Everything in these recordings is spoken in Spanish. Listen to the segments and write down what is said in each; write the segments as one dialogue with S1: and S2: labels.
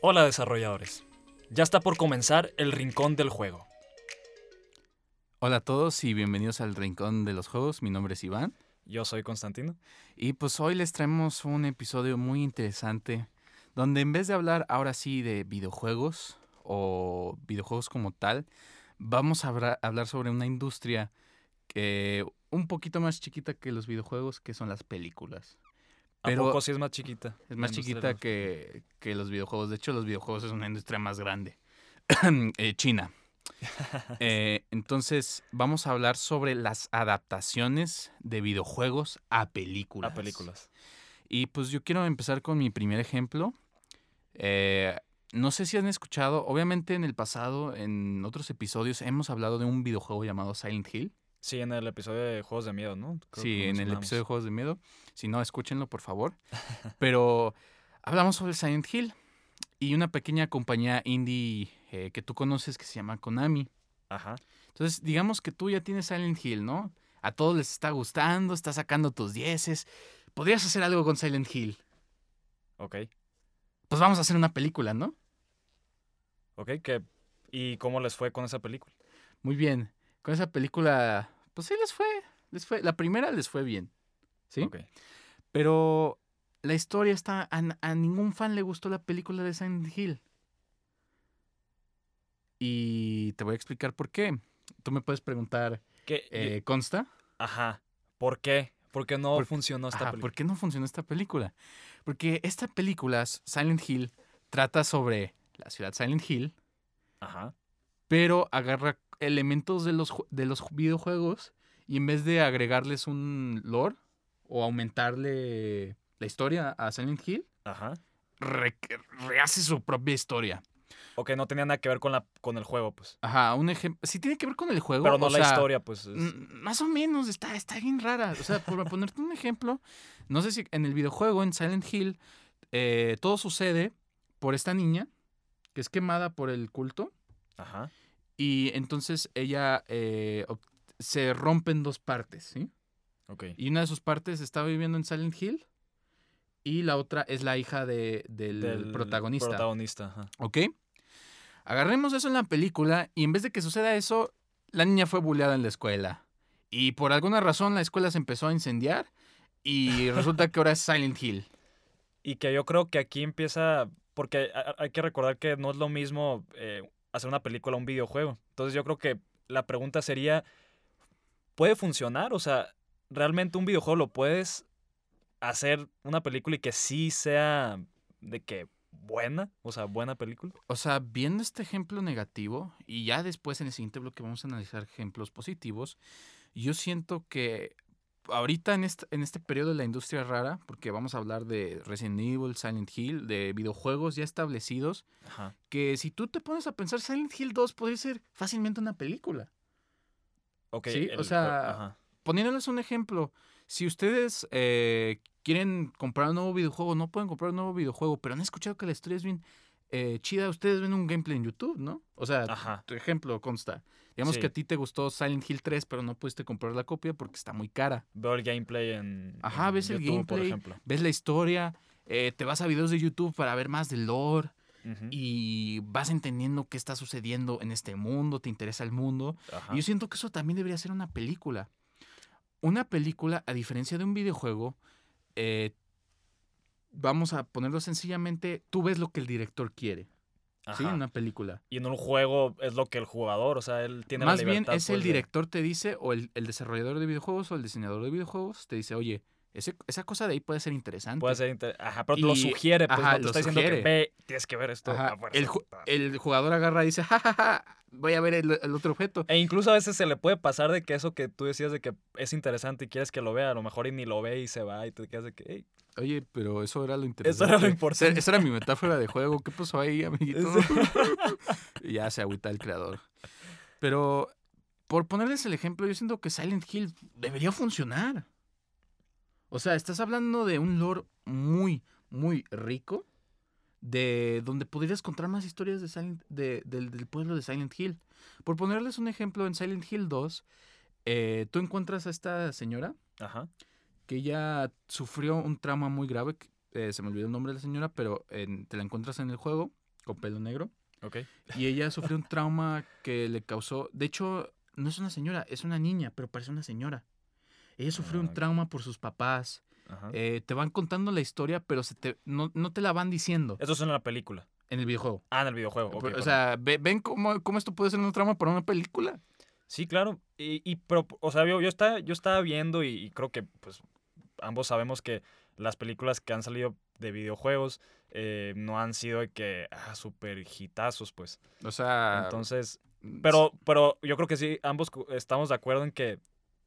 S1: Hola desarrolladores. Ya está por comenzar el rincón del juego.
S2: Hola a todos y bienvenidos al Rincón de los Juegos. Mi nombre es Iván.
S1: Yo soy Constantino.
S2: Y pues hoy les traemos un episodio muy interesante donde en vez de hablar ahora sí de videojuegos o videojuegos como tal, vamos a hablar sobre una industria que un poquito más chiquita que los videojuegos, que son las películas.
S1: ¿A
S2: Pero-
S1: poco sí es más chiquita?
S2: Es más chiquita que, que los videojuegos. De hecho, los videojuegos es una industria más grande. Eh, China. Eh, entonces, vamos a hablar sobre las adaptaciones de videojuegos a películas.
S1: A películas.
S2: Y pues yo quiero empezar con mi primer ejemplo. Eh, no sé si han escuchado, obviamente en el pasado, en otros episodios, hemos hablado de un videojuego llamado Silent Hill.
S1: Sí, en el episodio de Juegos de Miedo, ¿no? Creo
S2: sí, en el episodio de Juegos de Miedo. Si no, escúchenlo, por favor. Pero hablamos sobre Silent Hill y una pequeña compañía indie eh, que tú conoces que se llama Konami.
S1: Ajá.
S2: Entonces, digamos que tú ya tienes Silent Hill, ¿no? A todos les está gustando, estás sacando tus dieces. Podrías hacer algo con Silent Hill.
S1: Ok.
S2: Pues vamos a hacer una película, ¿no?
S1: Ok. ¿Y cómo les fue con esa película?
S2: Muy bien. Con esa película, pues sí les fue. Les fue. La primera les fue bien. ¿Sí?
S1: Ok.
S2: Pero la historia está. A, a ningún fan le gustó la película de Silent Hill. Y te voy a explicar por qué. Tú me puedes preguntar,
S1: ¿Qué?
S2: eh, ¿consta?
S1: Ajá. ¿Por qué? ¿Por qué no
S2: Por-
S1: funcionó esta
S2: Ajá,
S1: película?
S2: ¿Por qué no funcionó esta película? Porque esta película, Silent Hill, trata sobre la ciudad Silent Hill,
S1: Ajá.
S2: pero agarra elementos de los, de los videojuegos y en vez de agregarles un lore o aumentarle la historia a Silent Hill,
S1: Ajá.
S2: re- rehace su propia historia.
S1: Ok, no tenía nada que ver con, la, con el juego, pues.
S2: Ajá, un ejemplo. Sí tiene que ver con el juego.
S1: Pero no
S2: o
S1: la
S2: sea,
S1: historia, pues. es-
S2: Más o menos, está, está bien rara. O sea, por ponerte un ejemplo, no sé si en el videojuego, en Silent Hill, eh, todo sucede por esta niña que es quemada por el culto.
S1: Ajá.
S2: Y entonces ella eh, se rompe en dos partes, ¿sí?
S1: Ok.
S2: Y una de sus partes está viviendo en Silent Hill y la otra es la hija de- del,
S1: Del
S2: protagonista.
S1: Protagonista, ajá.
S2: ¿Ok? Agarremos eso en la película y en vez de que suceda eso, la niña fue bulleada en la escuela. Y por alguna razón la escuela se empezó a incendiar y resulta que ahora es Silent Hill.
S1: Y que yo creo que aquí empieza, porque hay que recordar que no es lo mismo eh, hacer una película a un videojuego. Entonces yo creo que la pregunta sería, ¿puede funcionar? O sea, ¿realmente un videojuego lo puedes hacer una película y que sí sea de que buena? O sea, buena película.
S2: O sea, viendo este ejemplo negativo y ya después en el siguiente bloque vamos a analizar ejemplos positivos, yo siento que ahorita en este, en este periodo de la industria rara, porque vamos a hablar de Resident Evil, Silent Hill, de videojuegos ya establecidos,
S1: Ajá.
S2: que si tú te pones a pensar, Silent Hill 2 podría ser fácilmente una película.
S1: Ok.
S2: Sí, o sea,
S1: ajá.
S2: Poniéndoles un ejemplo, si ustedes eh, quieren comprar un nuevo videojuego, no pueden comprar un nuevo videojuego, pero han escuchado que la historia es bien eh, chida, ustedes ven un gameplay en YouTube, ¿no? O sea,
S1: Ajá.
S2: tu ejemplo consta. Digamos
S1: Sí.
S2: que a ti te gustó Silent Hill 3, pero no pudiste comprar la copia porque está muy cara.
S1: Veo el gameplay en,
S2: Ajá,
S1: en
S2: ves el
S1: YouTube, por
S2: gameplay.
S1: ejemplo.
S2: Ves la historia, eh, te vas a videos de YouTube para ver más del lore y vas entendiendo qué está sucediendo en este mundo, te interesa el mundo.
S1: Ajá.
S2: Y Yo siento que eso también debería ser una película. Una película, a diferencia de un videojuego, eh, vamos a ponerlo sencillamente, tú ves lo que el director quiere. ¿Sí?
S1: Ajá.
S2: Una película.
S1: Y en un juego es lo que el jugador, o sea, él tiene
S2: Más
S1: la
S2: bien
S1: libertad.
S2: es el
S1: pues,
S2: director te dice, o el, el desarrollador de videojuegos o el diseñador de videojuegos te dice, oye, Ese- esa cosa de ahí puede ser interesante.
S1: Puede ser inter- Ajá, pero te lo
S2: Y-
S1: sugiere, pues
S2: ajá,
S1: no te
S2: lo
S1: está diciendo que
S2: sugiere.
S1: ve, tienes que ver esto.
S2: Ajá,
S1: a fuerza".
S2: el, ju- el jugador agarra y dice, jajaja, voy a ver el, el otro objeto.
S1: E incluso a veces se le puede pasar de que eso que tú decías de que es interesante y quieres que lo vea, a lo mejor y ni lo ve y se va y te quedas de que, "Ey,
S2: Oye, pero eso era lo
S1: Eso
S2: interesante.
S1: era lo importante.
S2: Esa, esa era mi metáfora de juego. ¿Qué pasó ahí, amiguito? y ya se agüita el creador. Pero, por ponerles el ejemplo, yo siento que Silent Hill debería funcionar. O sea, estás hablando de un lore muy, muy rico. De donde podrías contar más historias de Silent- de- del, del pueblo de Silent Hill. Por ponerles un ejemplo, en Silent Hill 2, eh, tú encuentras a esta señora
S1: Ajá.
S2: que ella sufrió un trauma muy grave. eh, se me olvidó el nombre de la señora, pero te la encuentras en el juego con pelo negro.
S1: Ok.
S2: Y ella sufrió un trauma que le causó. De hecho, no es una señora, es una niña, pero parece una señora. Ella sufrió un trauma por sus papás.
S1: Ajá.
S2: Eh, te van contando la historia, pero se te, no, no te la van diciendo
S1: Eso es en la película.
S2: en el videojuego.
S1: Ah, en el videojuego. ok,
S2: o sea, ve- ven cómo, cómo esto puede ser un trauma para una película.
S1: Sí, claro. Y, y pero, o sea, yo, yo, estaba, yo estaba viendo y, y creo que pues ambos sabemos que las películas que han salido de videojuegos eh, no han sido de que ah, super hitazos, pues.
S2: O sea.
S1: Entonces,
S2: mm,
S1: pero, pero yo creo que sí, ambos estamos de acuerdo en que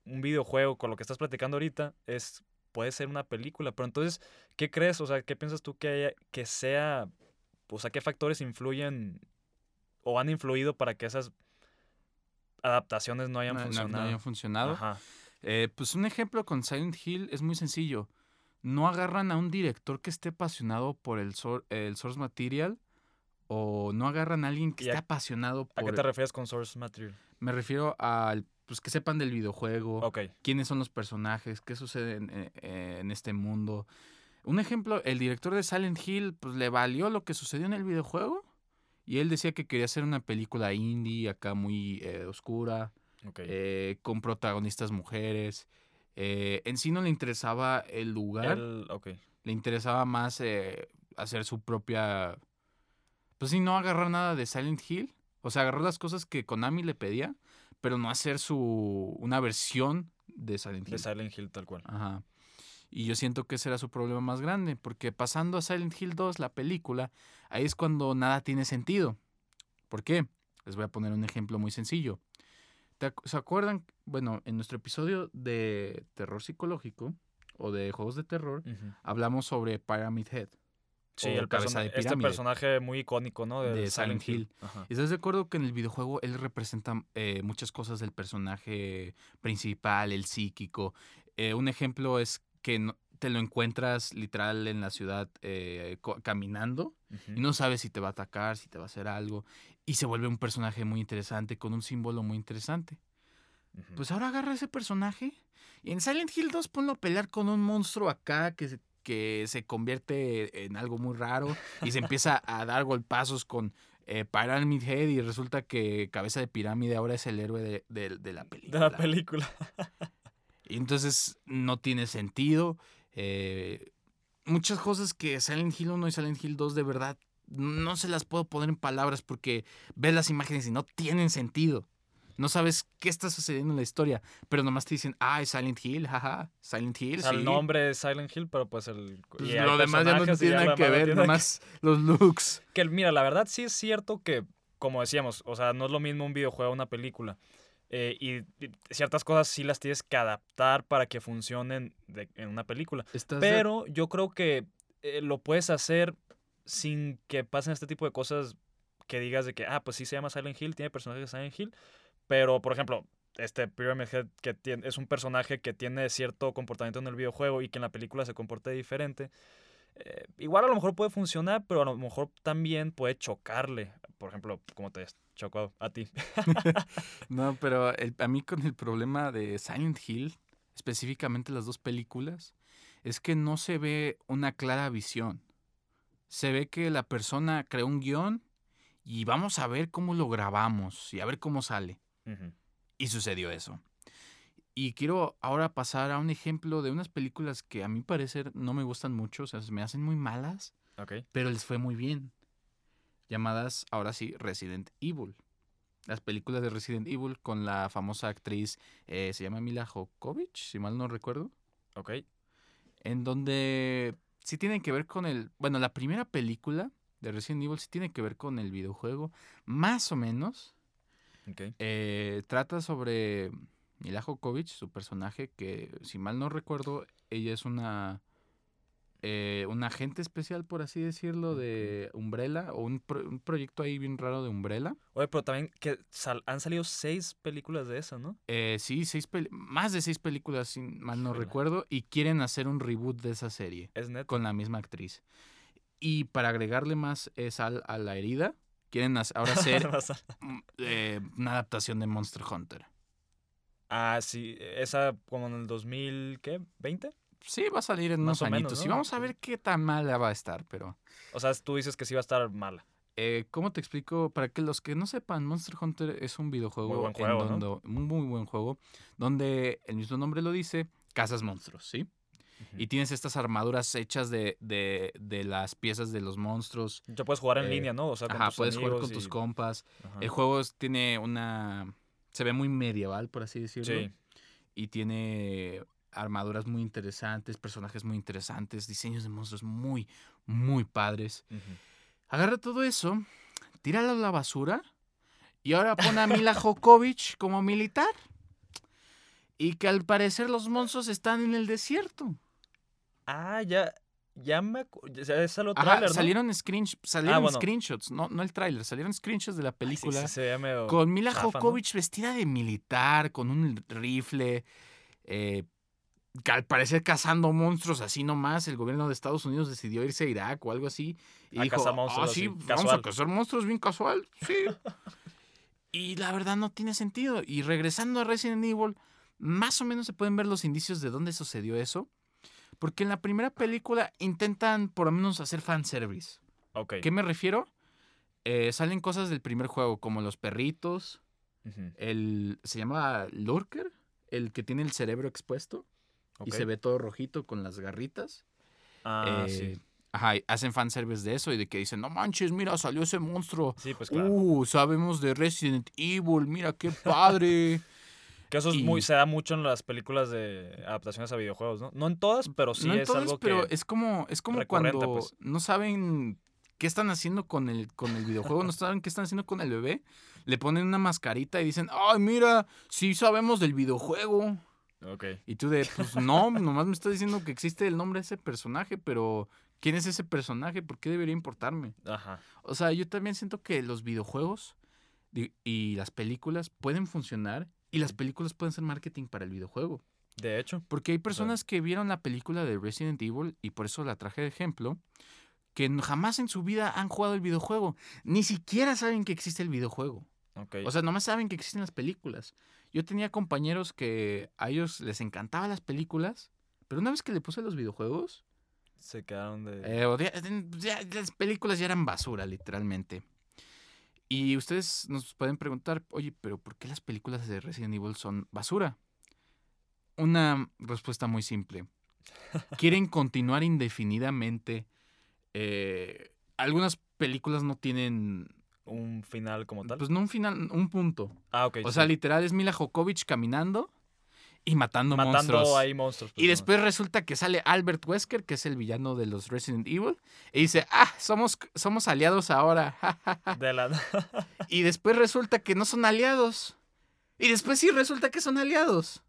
S1: un videojuego, con lo que estás platicando ahorita, es puede ser una película. Pero entonces, ¿qué crees? O sea, ¿qué piensas tú que haya, que sea, o sea, qué factores influyen o han influido para que esas adaptaciones no hayan
S2: no- no- no
S1: funcionado?
S2: hayan funcionado.
S1: Ajá.
S2: Eh, pues un ejemplo con Silent Hill es muy sencillo. No agarran a un director que esté apasionado por el, sor- el source material o no agarran a alguien que
S1: ¿Y
S2: esté
S1: a-
S2: apasionado
S1: ¿A
S2: por...
S1: qué te refieres con source material?
S2: Me refiero al pues que sepan del videojuego, quiénes son los personajes, qué sucede en, eh, eh, en este mundo. Un ejemplo, el director de Silent Hill pues le valió lo que sucedió en el videojuego y él decía que quería hacer una película indie acá muy eh, oscura eh, con protagonistas mujeres. Eh, en sí no le interesaba el lugar,
S1: El-
S2: le interesaba más hacer su propia... Pues sí, no agarrar nada de Silent Hill. O sea, agarrar las cosas que Konami le pedía, pero no hacer su una versión de Silent Hill.
S1: De Silent Hill, tal cual.
S2: Ajá. Y yo siento que ese era su problema más grande, porque pasando a Silent Hill 2, la película, ahí es cuando nada tiene sentido. ¿Por qué? Les voy a poner un ejemplo muy sencillo. ¿Te ac- ¿Se acuerdan? Bueno, en nuestro episodio de terror psicológico o de juegos de terror, hablamos sobre Pyramid Head.
S1: Sí, el
S2: cabeza de
S1: este
S2: pirámide.
S1: personaje muy icónico, ¿no? De,
S2: De Silent Hill. ¿Y estás de acuerdo que en el videojuego él representa eh, muchas cosas del personaje principal, el psíquico? Eh, un ejemplo es que no- te lo encuentras literal en la ciudad eh, caminando y no sabes si te va a atacar, si te va a hacer algo. Y se vuelve un personaje muy interesante, con un símbolo muy interesante. Pues ahora agarra ese personaje y en Silent Hill 2 ponlo a pelear con un monstruo acá que se, que se convierte en algo muy raro y se empieza a dar golpazos con eh, Pyramid Head y resulta que Cabeza de Pirámide ahora es el héroe de, de- de la película.
S1: de la película.
S2: Y entonces no tiene sentido. eh, muchas cosas que Silent Hill 1 y Silent Hill 2 de verdad no se las puedo poner en palabras porque ves las imágenes y no tienen sentido. No sabes qué está sucediendo en la historia, pero nomás te dicen, ah, es Silent Hill, jaja, Silent Hill,
S1: O sea,
S2: sí.
S1: el nombre es Silent Hill, pero pues el.
S2: Pues
S1: y
S2: lo demás ya no tiene nada que ver,
S1: tiene
S2: nomás los looks.
S1: Que mira, la verdad sí es cierto que, como decíamos, o sea, no es lo mismo un videojuego a una película. Eh, y, y ciertas cosas sí las tienes que adaptar para que funcionen de- en una película.
S2: ¿Estás de-
S1: Pero yo creo que eh, lo puedes hacer sin que pasen este tipo de cosas que digas de que, ah, pues sí se llama Silent Hill, tiene personajes de Silent Hill. Pero, por ejemplo, este Pyramid Head que tiene, es un personaje que tiene cierto comportamiento en el videojuego y que en la película se comporte diferente. eh, igual a lo mejor puede funcionar, pero a lo mejor también puede chocarle. Por ejemplo, como te chocó a ti.
S2: No, pero el- a mí con el problema de Silent Hill, específicamente las dos películas, es que no se ve una clara visión. Se ve que la persona creó un guion y vamos a ver cómo lo grabamos y a ver cómo sale. Y sucedió eso. Y quiero ahora pasar a un ejemplo de unas películas que a mi parecer no me gustan mucho, o sea, se me hacen muy malas, pero les fue muy bien. Llamadas, ahora sí, Resident Evil. Las películas de Resident Evil con la famosa actriz, eh, se llama Mila Jokovic, si mal no recuerdo.
S1: Ok.
S2: en donde sí tiene que ver con el... Bueno, la primera película de Resident Evil sí tiene que ver con el videojuego, más o menos.
S1: Ok.
S2: Eh, trata sobre Mila Jokovic, su personaje, que si mal no recuerdo, ella es una... eh, un agente especial, por así decirlo, de Umbrella, o un, pro- un proyecto ahí bien raro de Umbrella.
S1: Oye, pero también que sal- han salido seis películas de eso, ¿no?
S2: Eh, sí, seis más de seis películas, si mal no recuerdo, y quieren hacer un reboot de esa serie
S1: Es
S2: con la misma actriz. Y para agregarle más eh, sal a la herida, quieren ahora hacer eh, una adaptación de Monster Hunter.
S1: ah, sí. Esa como en el 2000, ¿qué? ¿20?
S2: Sí, va a salir en
S1: Más
S2: unos
S1: o menos.
S2: Y vamos a ver qué tan mala va a estar, pero...
S1: O sea, tú dices que sí va a estar mala.
S2: Eh, ¿Cómo te explico? Para que los que no sepan, Monster Hunter es un videojuego,
S1: buen juego,
S2: en
S1: ¿no?
S2: donde, un muy buen juego, donde el mismo nombre lo dice, cazas monstruos, ¿sí? Y tienes estas armaduras hechas de, de, de las piezas de los monstruos.
S1: Ya puedes jugar en
S2: eh,
S1: línea, ¿no? O sea, con
S2: Ajá,
S1: tus
S2: puedes jugar con tus compas.
S1: Ajá.
S2: El juego tiene una... Se ve muy medieval, por así decirlo.
S1: Sí.
S2: Y tiene armaduras muy interesantes, personajes muy interesantes, diseños de monstruos muy, muy padres. Agarra todo eso, tíralo a la basura y ahora pone a Mila Jokovic como militar. Y que al parecer los monstruos están en el desierto.
S1: Ah, ya. Ya me acuerdo. Ya salió
S2: Ajá,
S1: trailer, ¿no?
S2: salieron, screen- salieron
S1: bueno.
S2: screenshots, no, no el tráiler, salieron screenshots de la
S1: Ay, sí,
S2: película
S1: sí,
S2: con Mila
S1: chafa, ¿no?
S2: Jokovic vestida de militar, con un rifle, eh, que al parecer cazando monstruos así nomás. El gobierno de Estados Unidos decidió irse a Irak o algo así. Y
S1: A
S2: dijo,
S1: cazar
S2: ah,
S1: monstruos
S2: sí,
S1: así,
S2: vamos
S1: casual".
S2: a cazar monstruos bien casual, sí. y la verdad no tiene sentido. Y regresando a Resident Evil, más o menos se pueden ver los indicios de dónde sucedió eso. Porque en la primera película intentan por lo menos hacer fanservice.
S1: Ok.
S2: ¿Qué me refiero? Eh, salen cosas del primer juego, como los perritos,
S1: Ujú,
S2: el se llama Lurker, el que tiene el cerebro expuesto y
S1: ok.
S2: se ve todo rojito con las garritas.
S1: Ah,
S2: Eh,
S1: sí.
S2: Ajá, y hacen fanservice de eso y de que dicen, no manches, mira, salió ese monstruo.
S1: Sí, pues claro.
S2: Uh, sabemos de Resident Evil, mira qué padre.
S1: que eso es
S2: y-
S1: muy, se da mucho en las películas de adaptaciones a videojuegos, ¿no? No en todas, pero sí
S2: no en
S1: es
S2: todas,
S1: algo
S2: pero
S1: que.
S2: es como, es como cuando
S1: pues.
S2: no saben qué están haciendo con el, con el videojuego, no saben qué están haciendo con el bebé. Le ponen una mascarita y dicen, ay, mira, sí sabemos del videojuego.
S1: Ok.
S2: Y tú de, pues no, nomás me estás diciendo que existe el nombre de ese personaje, pero ¿quién es ese personaje? ¿Por qué debería importarme?
S1: Ajá.
S2: O sea, yo también siento que los videojuegos y las películas pueden funcionar y las películas pueden ser marketing para el videojuego.
S1: De hecho.
S2: Porque hay personas que vieron la película de Resident Evil y por eso la traje de ejemplo, que jamás en su vida han jugado el videojuego, ni siquiera saben que existe el videojuego. O sea, nomás saben que existen las películas. Yo tenía compañeros que a ellos les encantaban las películas, pero una vez que le puse los videojuegos,
S1: se quedaron de.
S2: eh, ya- las películas ya eran basura, literalmente. Y ustedes nos pueden preguntar, oye, pero ¿por qué las películas de Resident Evil son basura? Una respuesta muy simple. Quieren continuar indefinidamente. eh, algunas películas no tienen,
S1: un final como tal.
S2: pues no un final, un punto.
S1: ah, ok.
S2: O
S1: sí.
S2: sea, literal es Mila Jokovic caminando y matando,
S1: matando
S2: monstruos.
S1: ahí monstruos. pues,
S2: Y
S1: ¿no?
S2: después resulta que sale Albert Wesker, que es el villano de los Resident Evil, y dice, ah, somos, somos aliados ahora. ja, ja, ja".
S1: De la.
S2: y después resulta que no son aliados. Y después sí resulta que son aliados.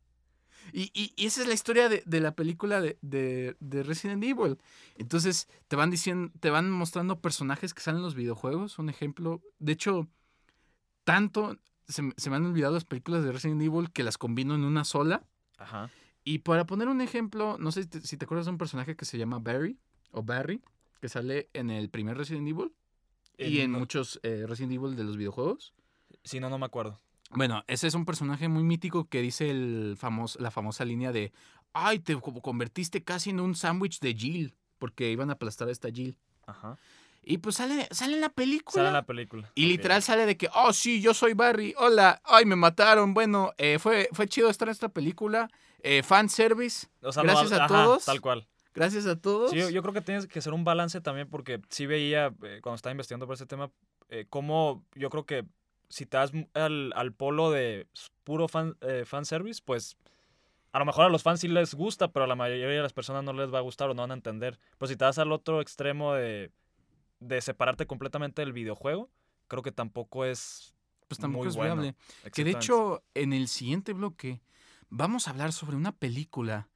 S2: Y, y- y esa es la historia de, de la película de, de- de Resident Evil. Entonces te van diciendo, te van mostrando personajes que salen en los videojuegos. Un ejemplo. De hecho, tanto se, me- se me han olvidado las películas de Resident Evil que las combino en una sola.
S1: Ajá.
S2: Y para poner un ejemplo, no sé si te, si te acuerdas de un personaje que se llama Barry o Barry, que sale en el primer Resident Evil y en
S1: no-
S2: muchos eh, Resident Evil de los videojuegos.
S1: Sí, no, no me acuerdo.
S2: Bueno, ese es un personaje muy mítico que dice el famos- la famosa línea de, ay, te co- convertiste casi en un sándwich de Jill, porque iban a aplastar a esta Jill.
S1: Ajá.
S2: Y pues sale, sale en la película.
S1: Sale en la película.
S2: Y literal sale de que, oh, sí, yo soy Barry, hola, ay, me mataron. Bueno, eh, fue, fue chido estar en esta película. Eh, fan service,
S1: O sea,
S2: gracias a
S1: ajá,
S2: todos.
S1: Tal cual.
S2: gracias a todos.
S1: Sí, yo, yo creo que tienes que hacer un balance también porque sí veía, eh, cuando estaba investigando por ese tema, eh, cómo yo creo que si te das al, al polo de puro fan, eh, fanservice, pues a lo mejor a los fans sí les gusta, pero a la mayoría de las personas no les va a gustar o no van a entender. Pues si te vas al otro extremo de, de separarte completamente del videojuego, creo que tampoco es
S2: Pues tampoco
S1: muy
S2: es
S1: bueno.
S2: viable. Que de hecho, en el siguiente bloque vamos a hablar sobre una película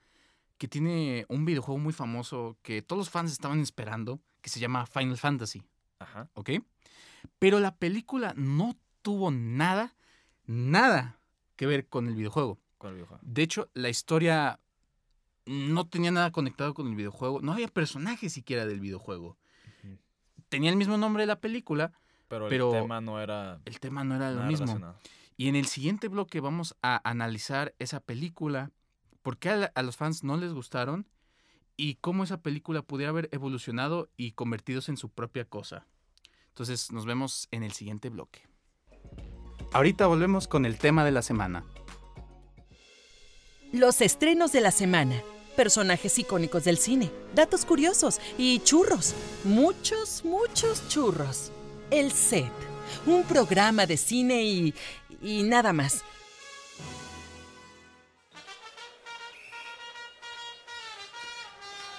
S2: que tiene un videojuego muy famoso que todos los fans estaban esperando, que se llama Final Fantasy,
S1: Ajá.
S2: ¿ok? Pero la película no tuvo nada, nada que ver con el videojuego.
S1: Con el videojuego.
S2: De hecho, la historia no tenía nada conectado con el videojuego. No había personajes siquiera del videojuego. Tenía el mismo nombre de la película,
S1: Pero,
S2: Pero-
S1: el tema no era
S2: el tema no era lo mismo. Y en el siguiente bloque vamos a analizar esa película, por qué a, la- a los fans no les gustaron y cómo esa película pudiera haber evolucionado y convertidos en su propia cosa. Entonces nos vemos en el siguiente bloque. Ahorita volvemos con el tema de la semana.
S3: Los estrenos de la semana. Personajes icónicos del cine, datos curiosos y churros. Muchos, muchos churros. El set. Un programa de cine y... y nada más.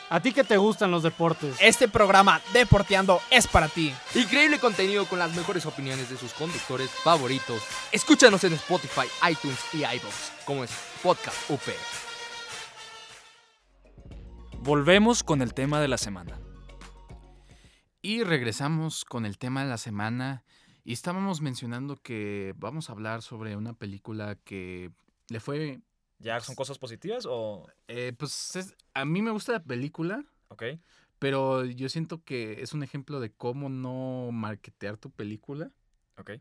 S4: ¿A ti que te gustan los deportes?
S5: Este programa Deporteando es para ti.
S6: Increíble contenido con las mejores opiniones de sus conductores favoritos. Escúchanos en Spotify, iTunes y iVoox, como es Podcast UP.
S1: Volvemos con el tema de la semana.
S2: Y regresamos con el tema de la semana. Y estábamos mencionando que vamos a hablar sobre una película que le fue...
S1: ¿Ya son cosas positivas o...?
S2: eh, pues es- a mí me gusta la película,
S1: Ok.
S2: pero yo siento que es un ejemplo de cómo no marketear tu película,
S1: Ok.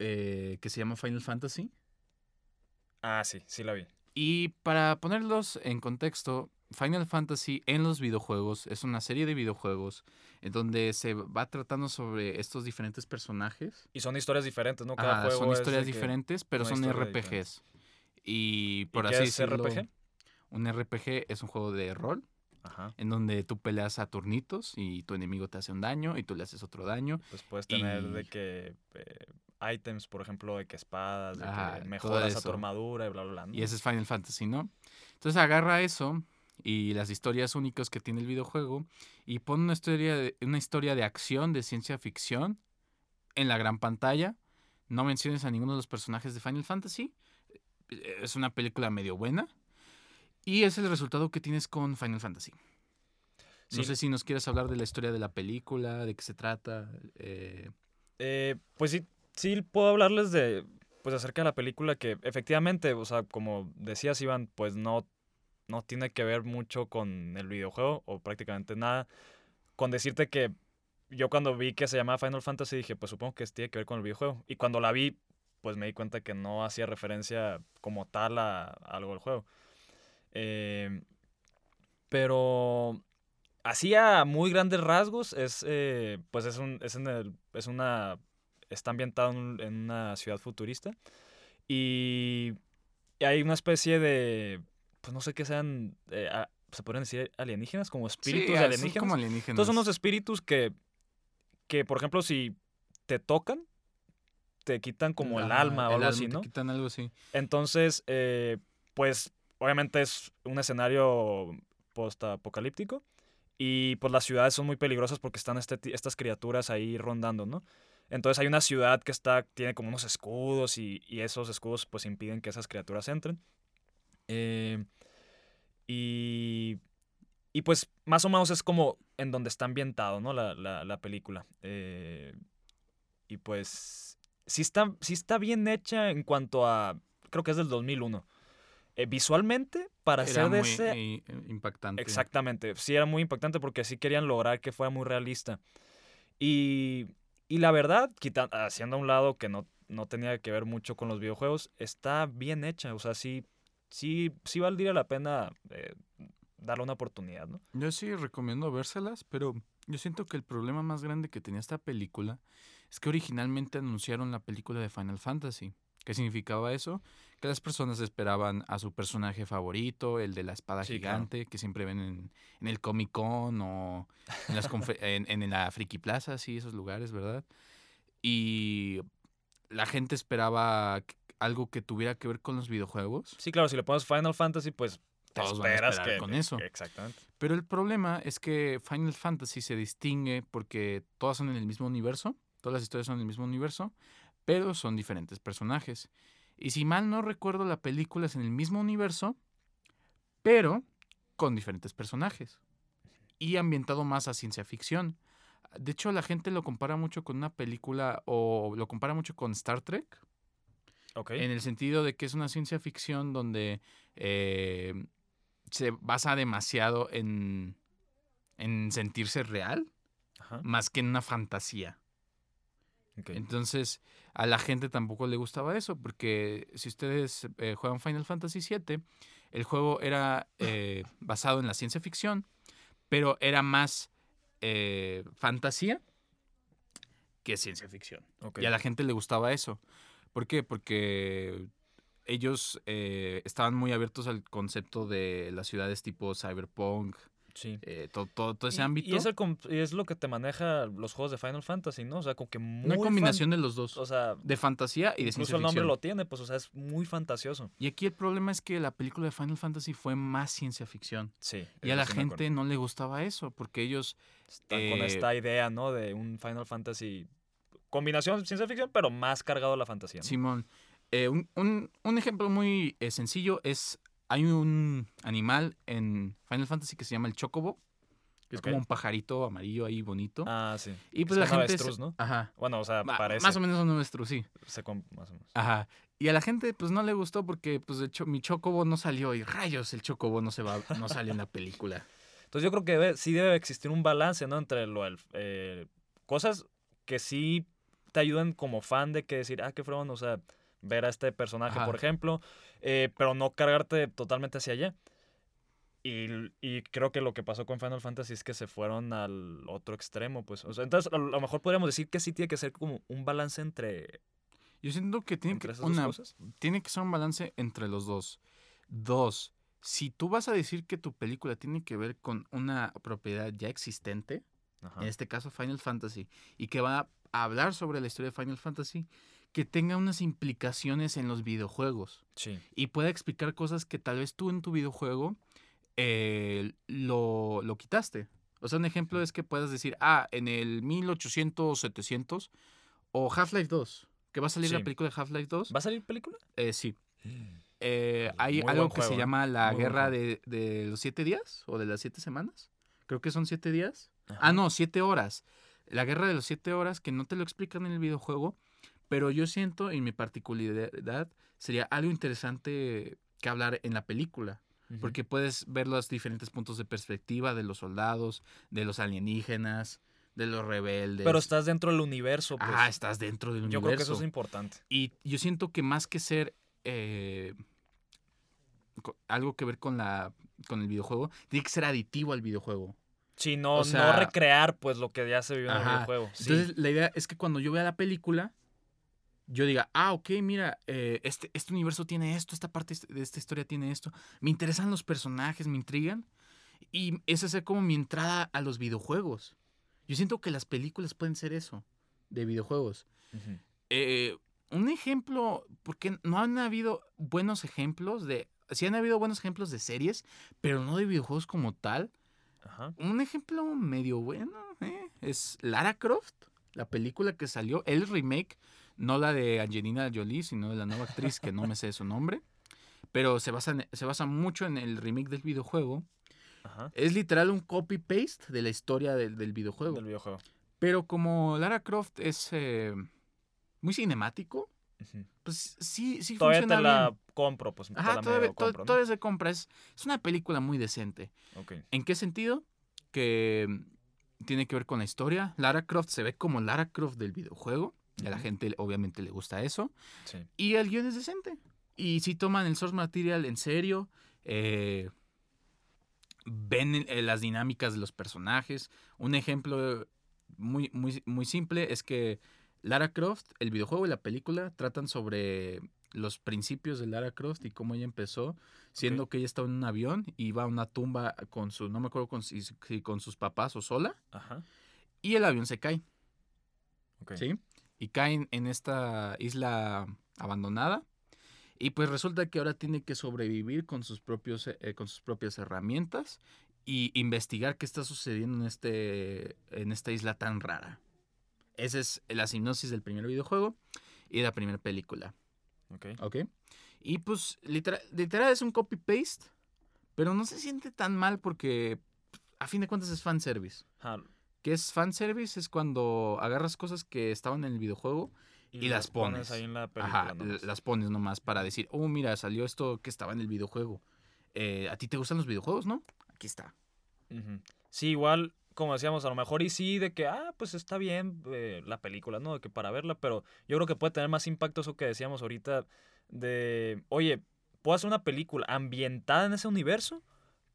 S2: eh, que se llama Final Fantasy.
S1: Ah, sí, sí la vi.
S2: Y para ponerlos en contexto, Final Fantasy en los videojuegos es una serie de videojuegos en donde se va tratando sobre estos diferentes personajes.
S1: Y son historias diferentes, ¿no? Cada
S2: Ajá,
S1: juego
S2: son historias diferentes, pero son RPGs. Y
S1: ¿Y
S2: por
S1: qué
S2: así
S1: es
S2: decirlo,
S1: RPG?
S2: un RPG es un juego de rol
S1: Ajá.
S2: en donde tú peleas a turnitos y tu enemigo te hace un daño y tú le haces otro daño.
S1: Pues puedes tener de
S2: Y-
S1: que... eh, items, por ejemplo, de que espadas, de
S2: Ajá,
S1: que mejoras a tu armadura y bla, bla, bla. ¿no?
S2: Y ese es Final Fantasy, ¿no? Entonces agarra eso y las historias únicas que tiene el videojuego y pone una historia de, una historia de acción, de ciencia ficción en la gran pantalla. No menciones a ninguno de los personajes de Final Fantasy. Eh, Es una película medio buena. Y es el resultado que tienes con Final Fantasy. No sé si nos quieres hablar de la historia de la película, de qué se trata. eh,
S1: Eh, pues sí, sí puedo hablarles de, pues acerca de la película que efectivamente, o sea, como decías Iván, pues no, no tiene que ver mucho con el videojuego o prácticamente nada. Con decirte que yo cuando vi que se llamaba Final Fantasy dije, pues supongo que tiene que ver con el videojuego. Y cuando la vi, pues me di cuenta que no hacía referencia como tal a, algo del juego. Eh, pero así a muy grandes rasgos es eh, pues es un es en el es una está ambientado en, una ciudad futurista y hay una especie de pues no sé qué sean eh, a- se podrían decir alienígenas como espíritus
S2: sí,
S1: de
S2: son
S1: alienígenas
S2: como alienígenas.
S1: entonces son unos espíritus que que por ejemplo si te tocan te quitan como el alma o
S2: el
S1: algo
S2: alma,
S1: así
S2: te
S1: no
S2: quitan algo así.
S1: entonces, eh, pues obviamente es un escenario post-apocalíptico y pues las ciudades son muy peligrosas porque están este estas criaturas ahí rondando, ¿no? Entonces hay una ciudad que está, tiene como unos escudos y, y esos escudos pues impiden que esas criaturas entren. Eh, y, y pues más o menos es como en donde está ambientado, ¿no? La, la- la película. Eh, y pues sí está, sí está bien hecha en cuanto a, creo que es del 2001. Eh, visualmente, para
S2: Era
S1: ser de
S2: muy
S1: ese...
S2: eh, impactante.
S1: Exactamente, sí era muy impactante porque sí querían lograr que fuera muy realista. Y, y la verdad, haciendo a un lado que no, no tenía que ver mucho con los videojuegos, está bien hecha, o sea, sí, sí, sí valdría la pena eh, darle una oportunidad, ¿no?
S2: Yo sí recomiendo vérselas, pero yo siento que el problema más grande que tenía esta película es que originalmente anunciaron la película de Final Fantasy. ¿Qué significaba eso? Que las personas esperaban a su personaje favorito, el de la espada
S1: Sí, claro.
S2: gigante, que siempre ven en, en el Comic Con o en, las en, en la Friki Plaza, sí, esos lugares, ¿verdad? Y la gente esperaba algo que tuviera que ver con los videojuegos.
S1: Sí, claro, si le pones Final Fantasy, pues te
S2: todos van a
S1: esperas que-
S2: con eso.
S1: Exactamente.
S2: Pero el problema es que Final Fantasy se distingue porque todas son en el mismo universo, todas las historias son en el mismo universo, pero son diferentes personajes. Y si mal no recuerdo, la película es en el mismo universo, pero con diferentes personajes. Y ambientado más a ciencia ficción. De hecho, la gente lo compara mucho con una película o lo compara mucho con Star Trek. En el sentido de que es una ciencia ficción donde eh, se basa demasiado en, en sentirse real
S1: Ajá.
S2: más que en una fantasía. Entonces, a la gente tampoco le gustaba eso, porque si ustedes eh, juegan Final Fantasy VII, el juego era eh, basado en la ciencia ficción, pero era más eh, fantasía que ciencia ficción.
S1: ok.
S2: Y a la gente le gustaba eso. ¿Por qué? Porque ellos eh, estaban muy abiertos al concepto de las ciudades tipo cyberpunk,
S1: Sí.
S2: eh, todo, todo, todo ese
S1: Y-
S2: ámbito.
S1: Y es, el lo que te maneja los juegos de Final Fantasy, ¿no? O sea, como que muy.
S2: Una combinación de los dos.
S1: O sea,
S2: de fantasía y de ciencia
S1: incluso el nombre
S2: ficción.
S1: lo tiene, pues, o sea, es muy fantasioso.
S2: Y aquí el problema es que la película de Final Fantasy fue más ciencia ficción.
S1: Sí.
S2: Y a la gente no le gustaba eso, porque ellos...
S1: Están con
S2: eh,
S1: esta idea, ¿no? De un Final Fantasy. Combinación ciencia ficción, pero más cargado a la fantasía. ¿no?
S2: Simón, eh, un, un- un ejemplo muy eh, sencillo es... Hay un animal en Final Fantasy que se llama el Chocobo, que es como un pajarito amarillo ahí bonito.
S1: Ah, sí.
S2: y pues
S1: es
S2: la gente... se-
S1: avestruz, ¿no?
S2: Ajá.
S1: Bueno, o sea,
S2: Ma-
S1: parece.
S2: Más o menos un nuestro, sí.
S1: se com- más o menos.
S2: Ajá. Y a la gente pues no le gustó porque pues el cho- mi Chocobo no salió y rayos, el Chocobo no se va, no sale en la película.
S1: Entonces yo creo que debe- sí debe existir un balance, ¿no? Entre lo del, eh, cosas que sí te ayudan como fan de que decir, ah, qué fregón, o sea, ver a este personaje,
S2: Ajá.
S1: por ejemplo, eh, pero no cargarte totalmente hacia allá. Y, y creo que lo que pasó con Final Fantasy es que se fueron al otro extremo, pues. O sea, entonces a lo mejor podríamos decir que sí tiene que ser como un balance entre,
S2: Yo siento que tiene que, una,
S1: cosas.
S2: tiene que ser un balance entre los dos. Dos, si tú vas a decir que tu película tiene que ver con una propiedad ya existente,
S1: Ajá.
S2: en este caso Final Fantasy, y que va a hablar sobre la historia de Final Fantasy, que tenga unas implicaciones en los videojuegos
S1: Sí.
S2: y pueda explicar cosas que tal vez tú en tu videojuego eh, lo, lo quitaste. O sea, un ejemplo es que puedas decir, ah, en el 1800, 700, o Half-Life 2, que va a salir la película de Half-Life 2.
S1: ¿Va a salir película?
S2: Eh, sí. Eh, hay
S1: Muy
S2: algo que se
S1: juego, ¿eh?
S2: llama la
S1: Muy
S2: guerra de, de los siete días o de las siete semanas. Creo que son siete días.
S1: Ajá.
S2: Ah, no, siete horas. La guerra de los siete horas que no te lo explican en el videojuego, pero yo siento, en mi particularidad, sería algo interesante que hablar en la película. Porque puedes ver los diferentes puntos de perspectiva de los soldados, de los alienígenas, de los rebeldes.
S1: Pero estás dentro del universo, pues.
S2: Ah, estás dentro del
S1: Yo
S2: universo.
S1: creo que eso es importante.
S2: Y yo siento que más que ser eh, algo que ver con la con el videojuego, tiene que ser aditivo al videojuego.
S1: Sí, no,
S2: O sea-
S1: no recrear pues lo que ya se vivió en el videojuego. Sí.
S2: Entonces, la idea es que cuando yo vea la película, yo diga, ah, ok, mira, eh, este, este universo tiene esto, esta parte de esta historia tiene esto. Me interesan los personajes, me intrigan. Y esa es como mi entrada a los videojuegos. Yo siento que las películas pueden ser eso, de videojuegos.
S1: Ujú.
S2: Eh, un ejemplo, porque no han habido buenos ejemplos de. Sí han habido buenos ejemplos de series, pero no de videojuegos como tal.
S1: Ajá.
S2: Un ejemplo medio bueno eh, es Lara Croft, la película que salió, el remake, no la de Angelina Jolie, sino de la nueva actriz que no me sé su nombre, pero se basa, en- se basa mucho en el remake del videojuego.
S1: Ajá.
S2: Es literal un copy-paste de la historia del, del videojuego.
S1: Del videojuego.
S2: Pero como Lara Croft es eh, muy cinemático. Pues sí, sí
S1: Todavía
S2: funciona
S1: te la
S2: bien.
S1: compro, pues
S2: Ajá,
S1: la
S2: todavía,
S1: compro, ¿no?
S2: todavía se compra. Es, es una película muy decente. ¿En qué sentido? Que mm, tiene que ver con la historia. Lara Croft se ve como Lara Croft del videojuego. A la gente obviamente le gusta eso.
S1: Sí.
S2: Y el guion es decente. Y si toman el source material en serio, eh, ven eh, las dinámicas de los personajes. Un ejemplo muy, muy, muy simple es que Lara Croft, el videojuego y la película tratan sobre los principios de Lara Croft y cómo ella empezó, siendo que ella estaba en un avión y iba a una tumba con su, no me acuerdo con, si, si con sus papás o sola,
S1: Ajá.
S2: y el avión se cae. ¿sí? Y caen en esta isla abandonada. Y pues resulta que ahora tiene que sobrevivir con sus, propios, eh, con sus propias herramientas y investigar qué está sucediendo en, este, en esta isla tan rara. Esa es la sinopsis del primer videojuego y de la primera película.
S1: Ok.
S2: ¿Ok? Y pues literal, literal es un copy-paste, pero no se siente tan mal porque a fin de cuentas es fanservice.
S1: Ajá,
S2: ¿Qué es fanservice? Es cuando agarras cosas que estaban en el videojuego Y las pones.
S1: ahí en la película.
S2: Ajá,
S1: nomás.
S2: las pones nomás para decir, oh, mira, salió esto que estaba en el videojuego. Eh, ¿A ti te gustan los videojuegos, no? Aquí está.
S1: Sí, igual, como decíamos, a lo mejor y sí, de que, ah, pues está bien eh, la película, ¿no? De que para verla, pero yo creo que puede tener más impacto eso que decíamos ahorita de, oye, puedo hacer una película ambientada en ese universo,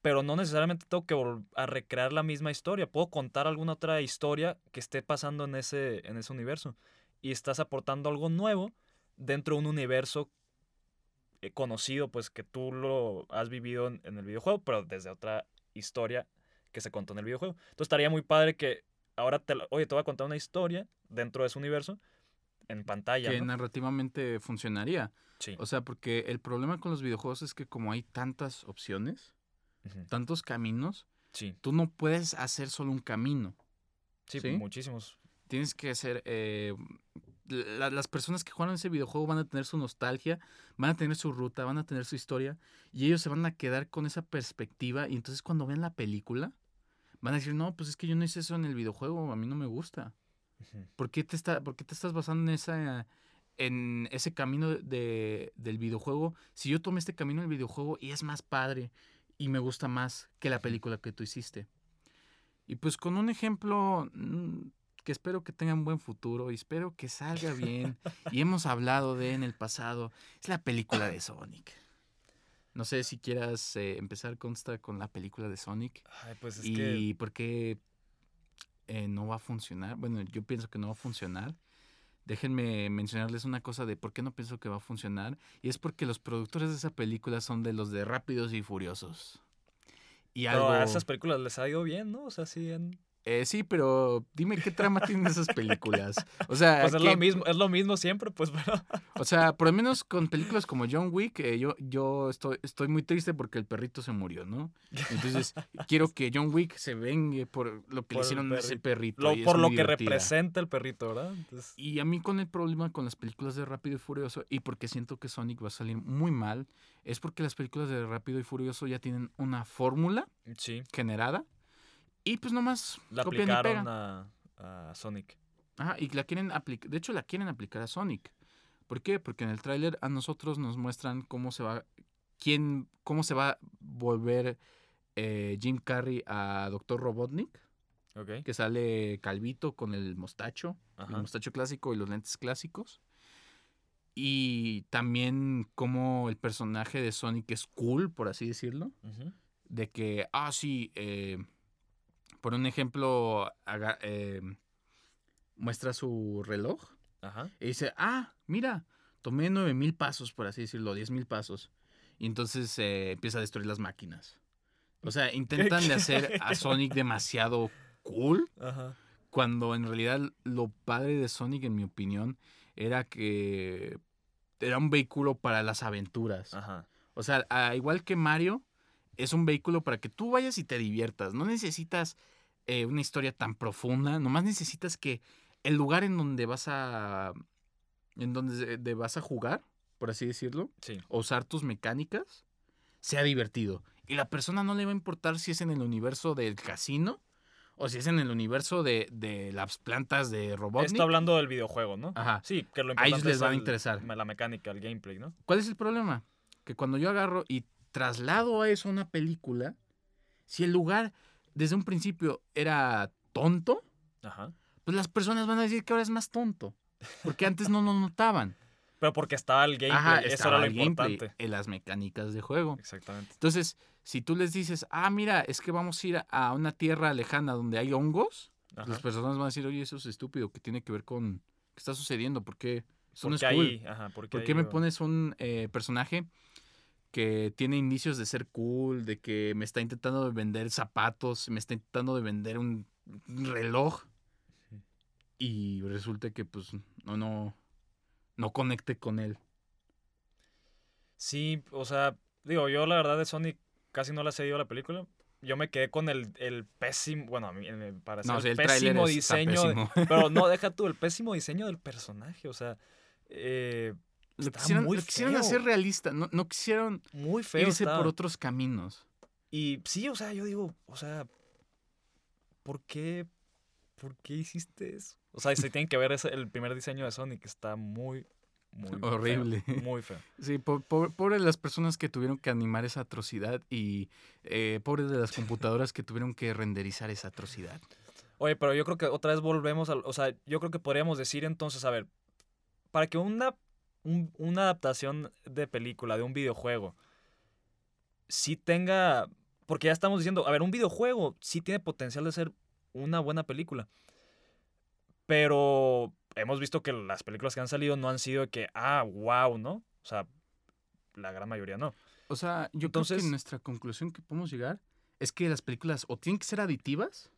S1: pero no necesariamente tengo que a recrear la misma historia. Puedo contar alguna otra historia que esté pasando en ese, en ese universo. Y estás aportando algo nuevo dentro de un universo eh, conocido, pues que tú lo has vivido en el videojuego, pero desde otra historia que se contó en el videojuego. Entonces estaría muy padre que ahora te, oye, te voy a contar una historia dentro de ese universo en pantalla.
S2: que
S1: ¿no?
S2: narrativamente funcionaría.
S1: Sí.
S2: O sea, porque el problema con los videojuegos es que como hay tantas opciones, tantos caminos,
S1: Sí,
S2: tú no puedes hacer solo un camino.
S1: sí,
S2: ¿Sí?
S1: muchísimos.
S2: Tienes que hacer... eh, la- las personas que juegan ese videojuego van a tener su nostalgia, van a tener su ruta, van a tener su historia, y ellos se van a quedar con esa perspectiva, y entonces cuando ven la película, van a decir, no, pues es que yo no hice eso en el videojuego, a mí no me gusta. ¿Por qué te, está, por qué te estás basando en, esa, en ese camino de, del videojuego? Si yo tomé este camino del videojuego y es más padre y me gusta más que la película que tú hiciste. Y pues con un ejemplo mm, que espero que tenga un buen futuro y espero que salga bien. y hemos hablado de en el pasado. Es la película de Sonic. No sé si quieras eh, empezar consta con la película de Sonic
S1: Ay, pues es
S2: y
S1: que
S2: por qué eh, no va a funcionar. Bueno, yo pienso que no va a funcionar. Déjenme mencionarles una cosa de por qué no pienso que va a funcionar. Y es porque los productores de esa película son de los de Rápidos y Furiosos. Y
S1: pero
S2: algo...
S1: a esas películas les ha ido bien, ¿no? O sea, sí,
S2: Eh, sí, pero dime qué trama tienen esas películas. O sea,
S1: pues es
S2: ¿qué-
S1: lo mismo, es lo mismo siempre, pues, pero
S2: o sea, por lo menos con películas como John Wick, eh, yo, yo estoy, estoy muy triste porque el perrito se murió, ¿no? Entonces, quiero que John Wick se vengue por lo que
S1: Por
S2: le hicieron a ese perrito.
S1: lo-
S2: y es
S1: por lo que
S2: divertida.
S1: representa el perrito, ¿verdad? Entonces,
S2: Y a mí con el problema con las películas de Rápido y Furioso y porque siento que Sonic va a salir muy mal, es porque las películas de Rápido y Furioso ya tienen una fórmula
S1: sí,
S2: generada y pues nomás
S1: la
S2: copian y
S1: aplicaron
S2: pegan.
S1: a, a Sonic.
S2: Ajá, y la quieren aplicar, de hecho la quieren aplicar a Sonic. ¿Por qué? Porque en el tráiler a nosotros nos muestran cómo se va, quién, cómo se va a volver eh, Jim Carrey a Dr. Robotnik,
S1: Ok.
S2: que sale calvito con el mostacho, el
S1: Ajá.
S2: mostacho clásico y los lentes clásicos. Y también cómo el personaje de Sonic es cool, por así decirlo.
S1: Ujú.
S2: De que, ah, sí, eh, por un ejemplo, haga- eh, muestra su reloj
S1: Ajá.
S2: y dice, ah, mira, tomé 9000 pasos, por así decirlo, 10000 pasos. Y entonces eh, empieza a destruir las máquinas. O sea, intentan de hacer a Sonic demasiado cool
S1: Ajá.
S2: cuando en realidad lo padre de Sonic, en mi opinión, era que era un vehículo para las aventuras.
S1: Ajá.
S2: O sea, a- igual que Mario, es un vehículo para que tú vayas y te diviertas. No necesitas eh, una historia tan profunda, nomás necesitas que el lugar en donde vas a. en donde de- vas a jugar, por así decirlo,
S1: Sí.
S2: o usar tus mecánicas, sea divertido. Y la persona no le va a importar si es en el universo del casino o si es en el universo de, de las plantas de Robotnik.
S1: Está hablando del videojuego, ¿no?
S2: Ajá.
S1: Sí, que lo
S2: A ellos
S1: importante
S2: les
S1: es
S2: va a interesar.
S1: La mecánica, el gameplay, ¿no?
S2: ¿Cuál es el problema? Que cuando yo agarro y traslado a eso a una película, si el lugar desde un principio era tonto,
S1: Ajá.
S2: pues las personas van a decir que ahora es más tonto. Porque antes no lo notaban.
S1: Pero porque estaba el gameplay,
S2: Ajá,
S1: eso
S2: estaba
S1: era lo
S2: el gameplay
S1: importante.
S2: en las mecánicas de juego.
S1: Exactamente.
S2: Entonces, si tú les dices, ah, mira, es que vamos a ir a una tierra lejana donde hay hongos,
S1: Ajá.
S2: las personas van a decir, oye, eso es estúpido, ¿qué tiene que ver con qué está sucediendo? ¿Por qué? Eso no es
S1: Porque
S2: cool.
S1: ahí, ajá, porque
S2: ¿Por
S1: ahí
S2: qué me pones un eh, personaje que tiene indicios de ser cool, de que me está intentando de vender zapatos, me está intentando de vender un reloj y resulta que pues no no no conecte con él?
S1: Sí, o sea, digo, yo la verdad de Sonic casi no la he seguido la película. Yo me quedé con el, el pésimo, bueno, a mí me parece
S2: No,
S1: el
S2: sí, el tráiler
S1: pésimo diseño. de- pero no, deja tú, el pésimo diseño del personaje, o sea, eh,
S2: Lo quisieron,
S1: muy
S2: lo quisieron
S1: feo.
S2: hacer realista, no, no quisieron
S1: muy feo.
S2: irse por otros caminos.
S1: Y sí, o sea, yo digo, o sea, ¿por qué, por qué hiciste eso? O sea, se tienen que ver ese- el primer diseño de Sonic, está muy, muy feo,
S2: Horrible.
S1: muy feo.
S2: Sí, po- po- pobre de las personas que tuvieron que animar esa atrocidad y eh, pobre de las computadoras que tuvieron que renderizar esa atrocidad.
S1: Oye, pero yo creo que otra vez volvemos al, o sea, yo creo que podríamos decir entonces, a ver, para que una, un- una adaptación de película, de un videojuego, sí tenga, porque ya estamos diciendo, a ver, un videojuego sí tiene potencial de ser una buena película, pero hemos visto que las películas que han salido no han sido de que, ah, wow, ¿no? O sea, la gran mayoría no.
S2: O sea, yo creo
S1: Entonces-
S2: que nuestra conclusión que podemos llegar es que las películas o tienen que ser aditivas,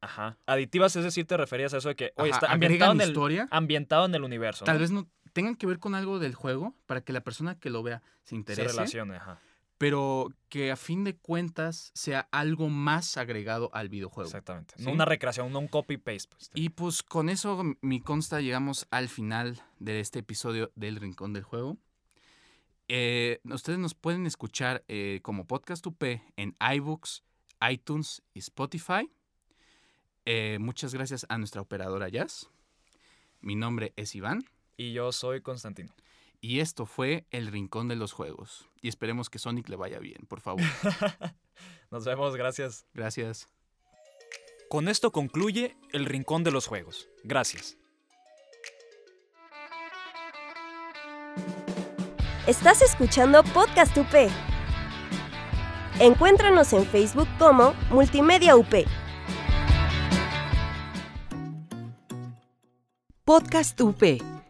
S1: Ajá. Aditivas, es decir, te referías a eso de que, oye,
S2: ajá,
S1: está ambientado en, el,
S2: historia,
S1: ambientado en el universo.
S2: tal
S1: ¿no?
S2: vez no tengan que ver con algo del juego para que la persona que lo vea se
S1: se
S2: interese,
S1: relacione, ajá.
S2: pero que a fin de cuentas sea algo más agregado al videojuego.
S1: Exactamente.
S2: ¿Sí?
S1: No una recreación, no un copy-paste. Pues.
S2: Y pues con eso, mi consta, llegamos al final de este episodio del Rincón del Juego. Eh, ustedes nos pueden escuchar eh, como Podcast UP en iBooks, iTunes y Spotify. Eh, muchas gracias a nuestra operadora Jazz. Mi nombre es Iván
S1: Y yo soy Constantino.
S2: y esto fue El Rincón de los Juegos. Y esperemos que Sonic le vaya bien, por favor.
S1: Nos vemos, gracias.
S2: Gracias.
S1: Con esto concluye el Rincón de los Juegos. Gracias.
S7: Estás escuchando Podcast UP. Encuéntranos en Facebook como Multimedia UP.
S3: Podcast UP